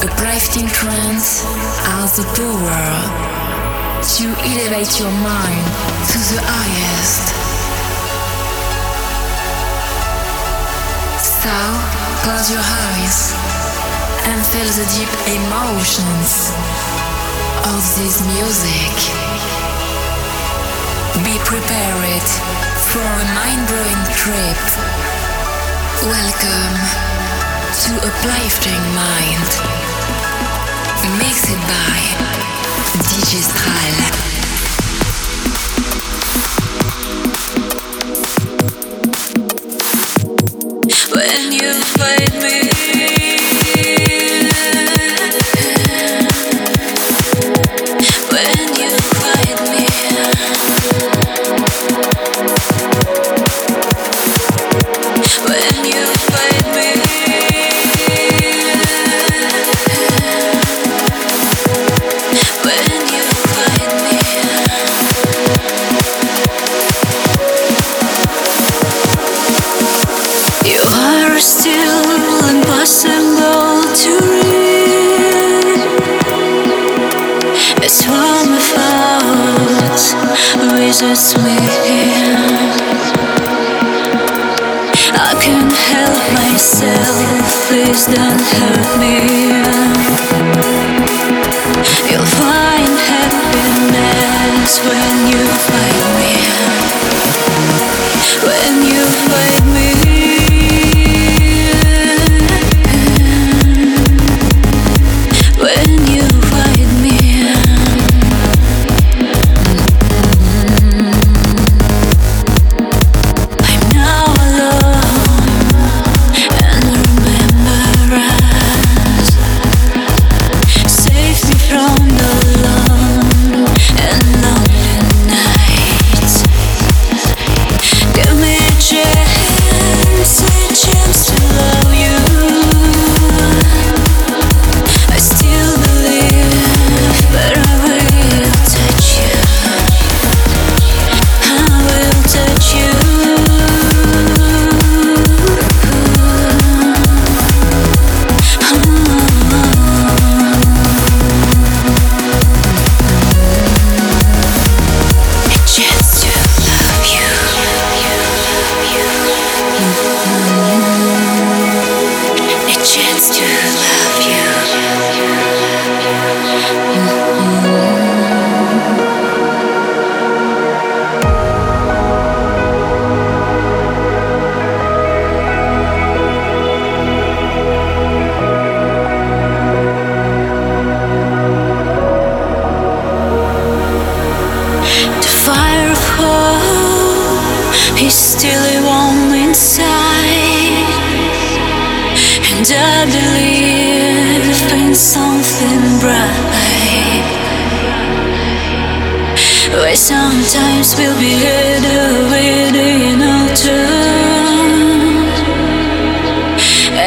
A uplifting trance has the power to elevate your mind to the highest. So, close your eyes and feel the deep emotions of this music. Be prepared for a mind-blowing trip. Welcome to a Uplifting Mind. When you fight me when you find me. When you find me.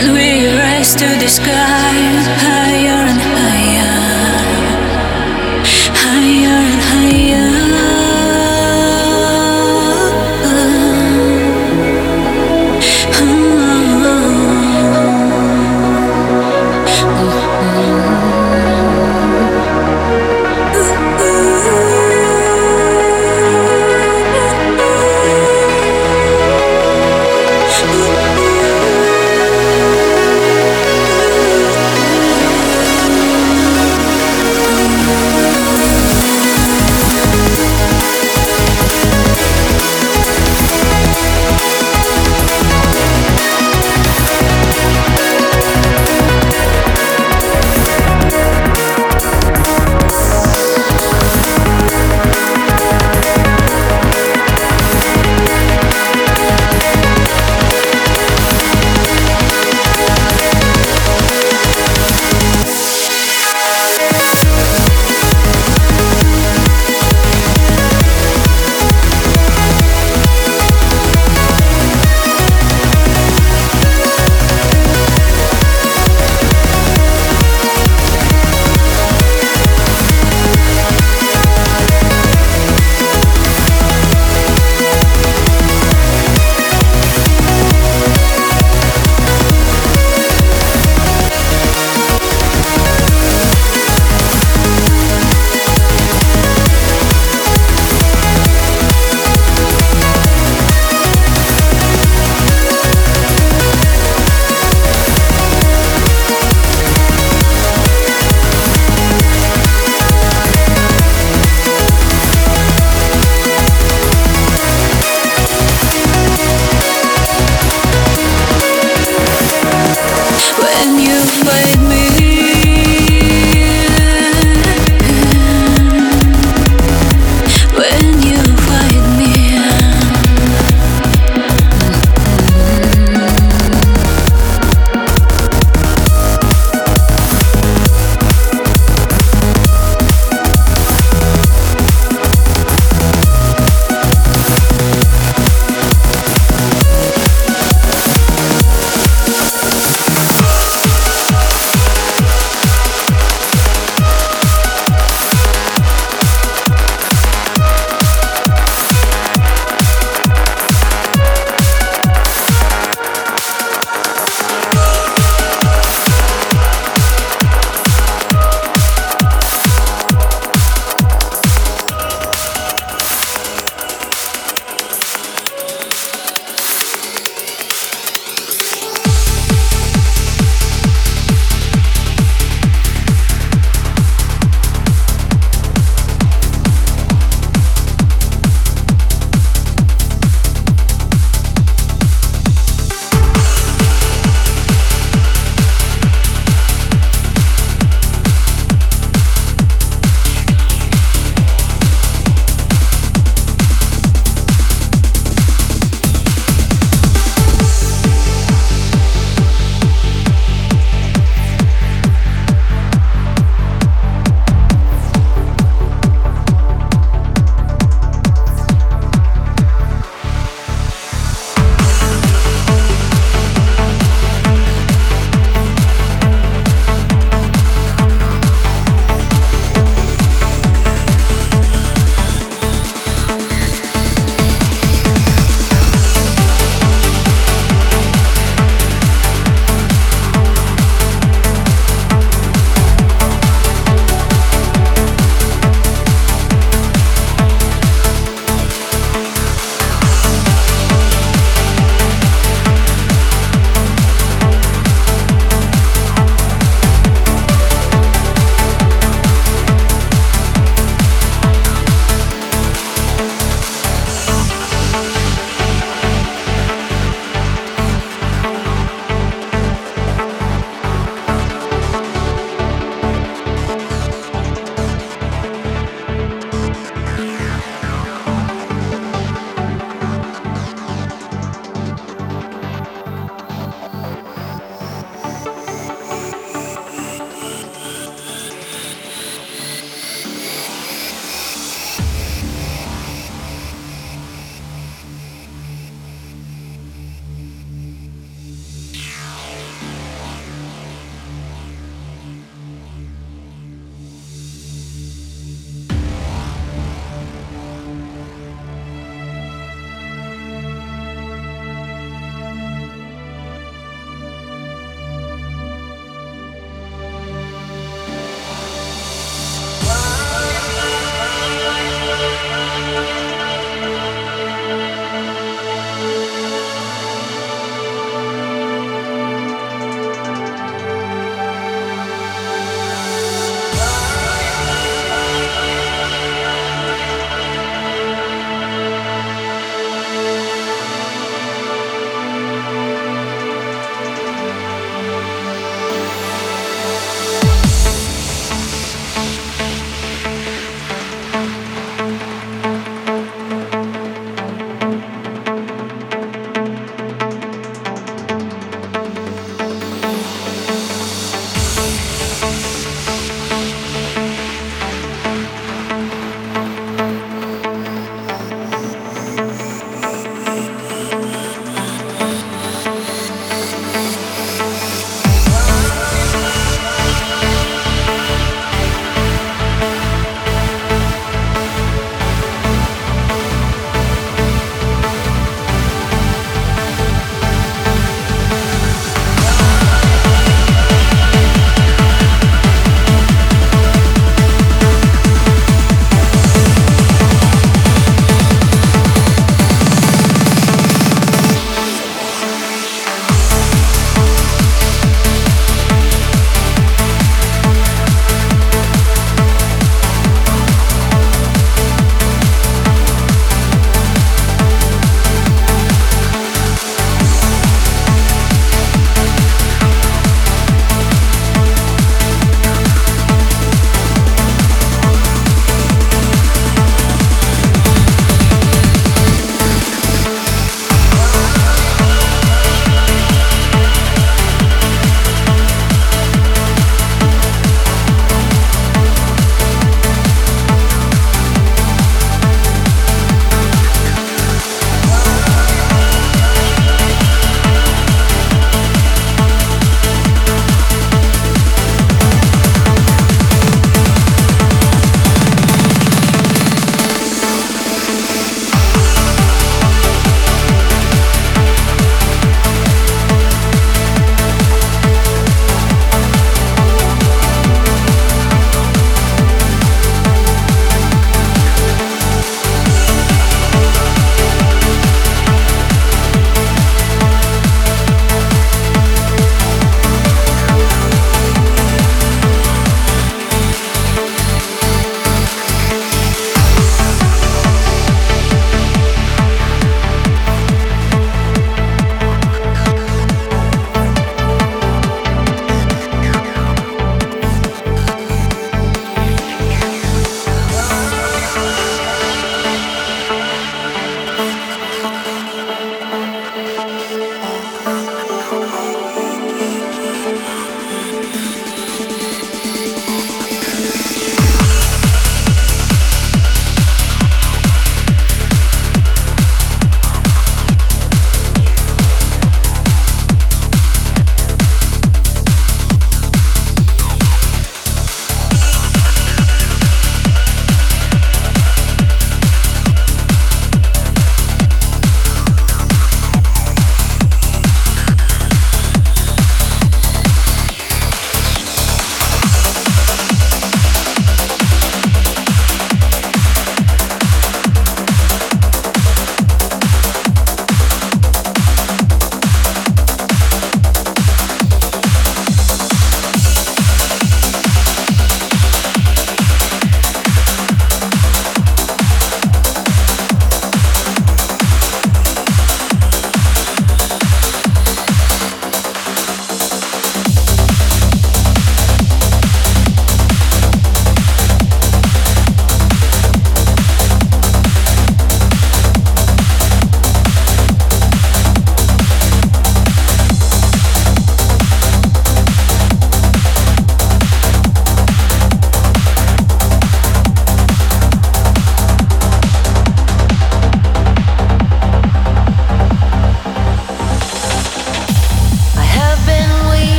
And we rise to the sky higher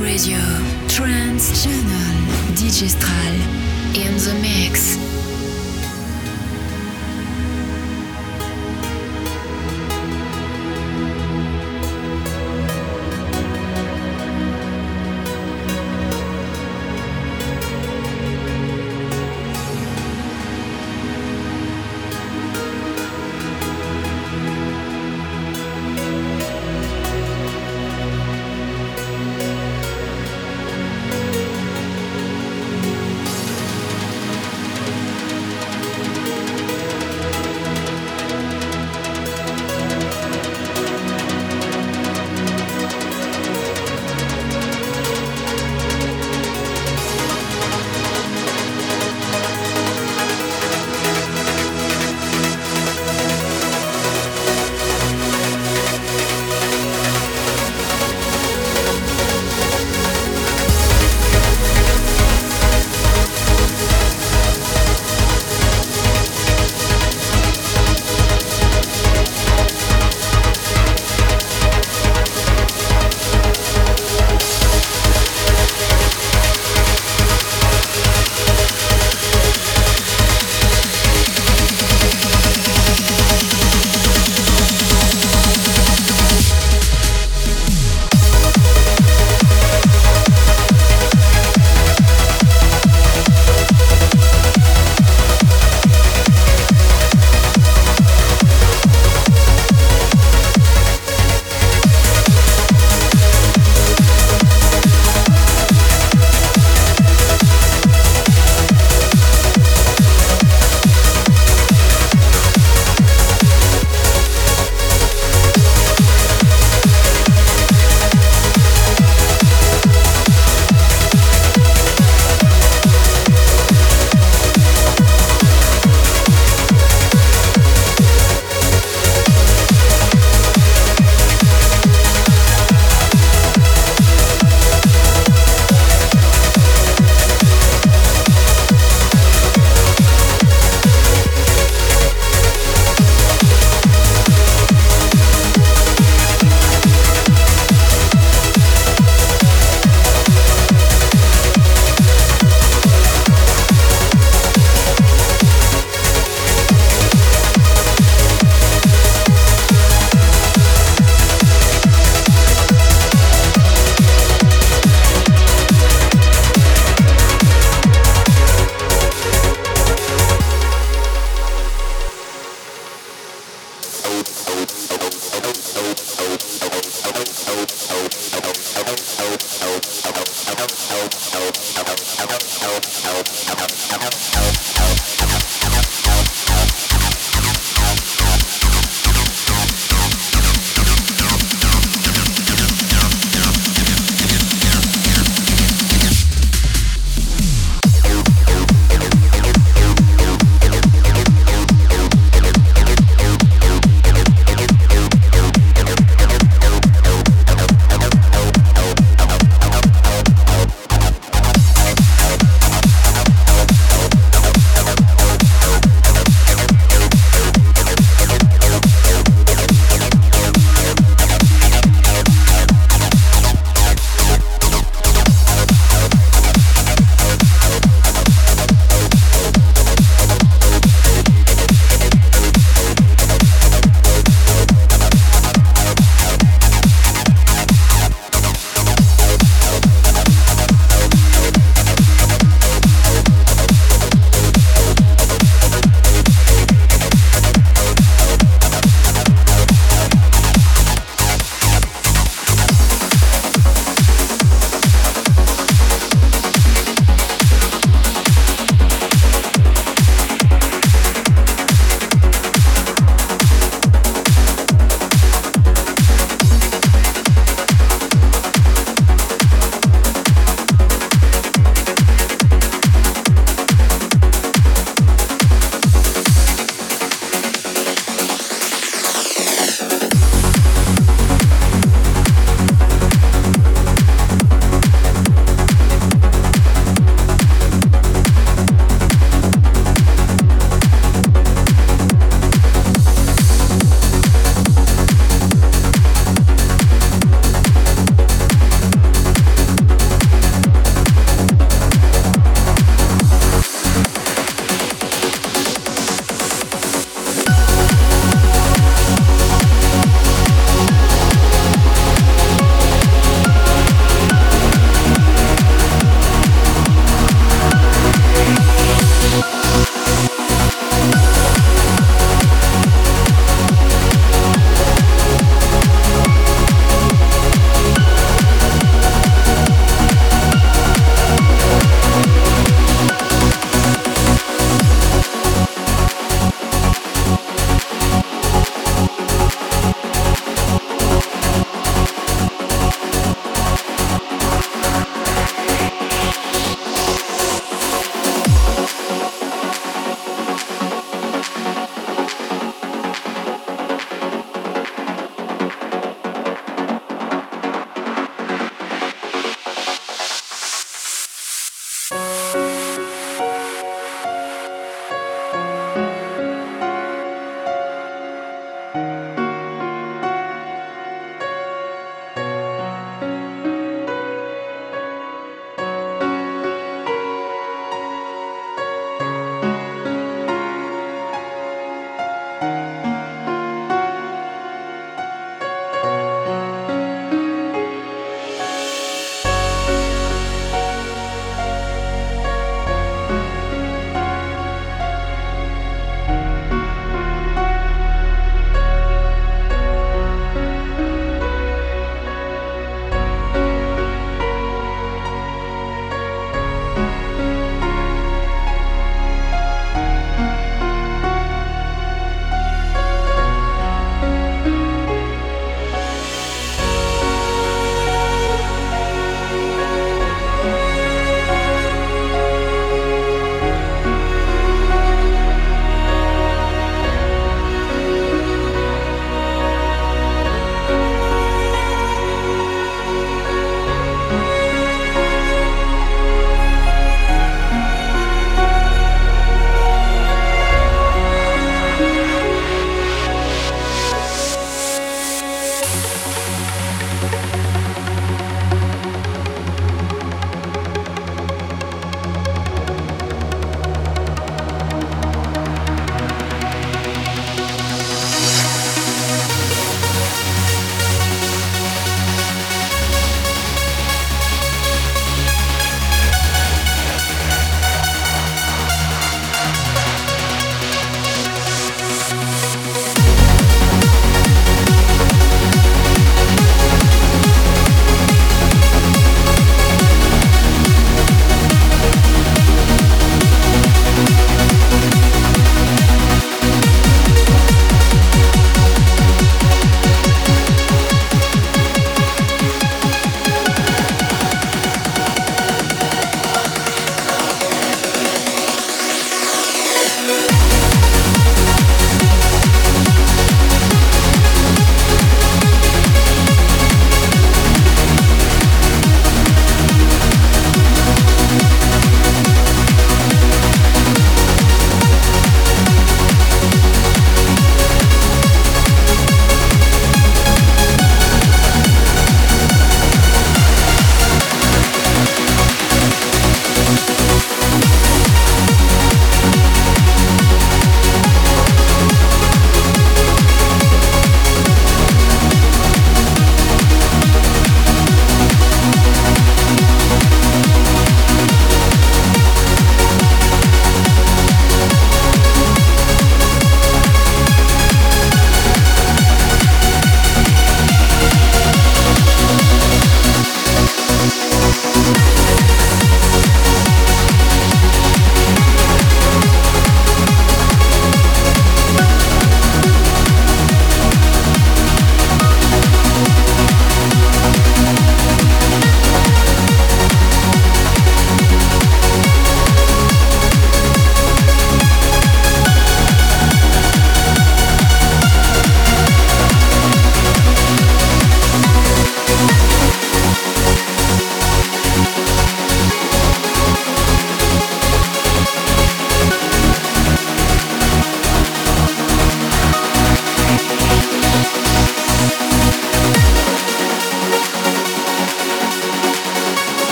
Radio, Trance Channel, Digistral, in the mix.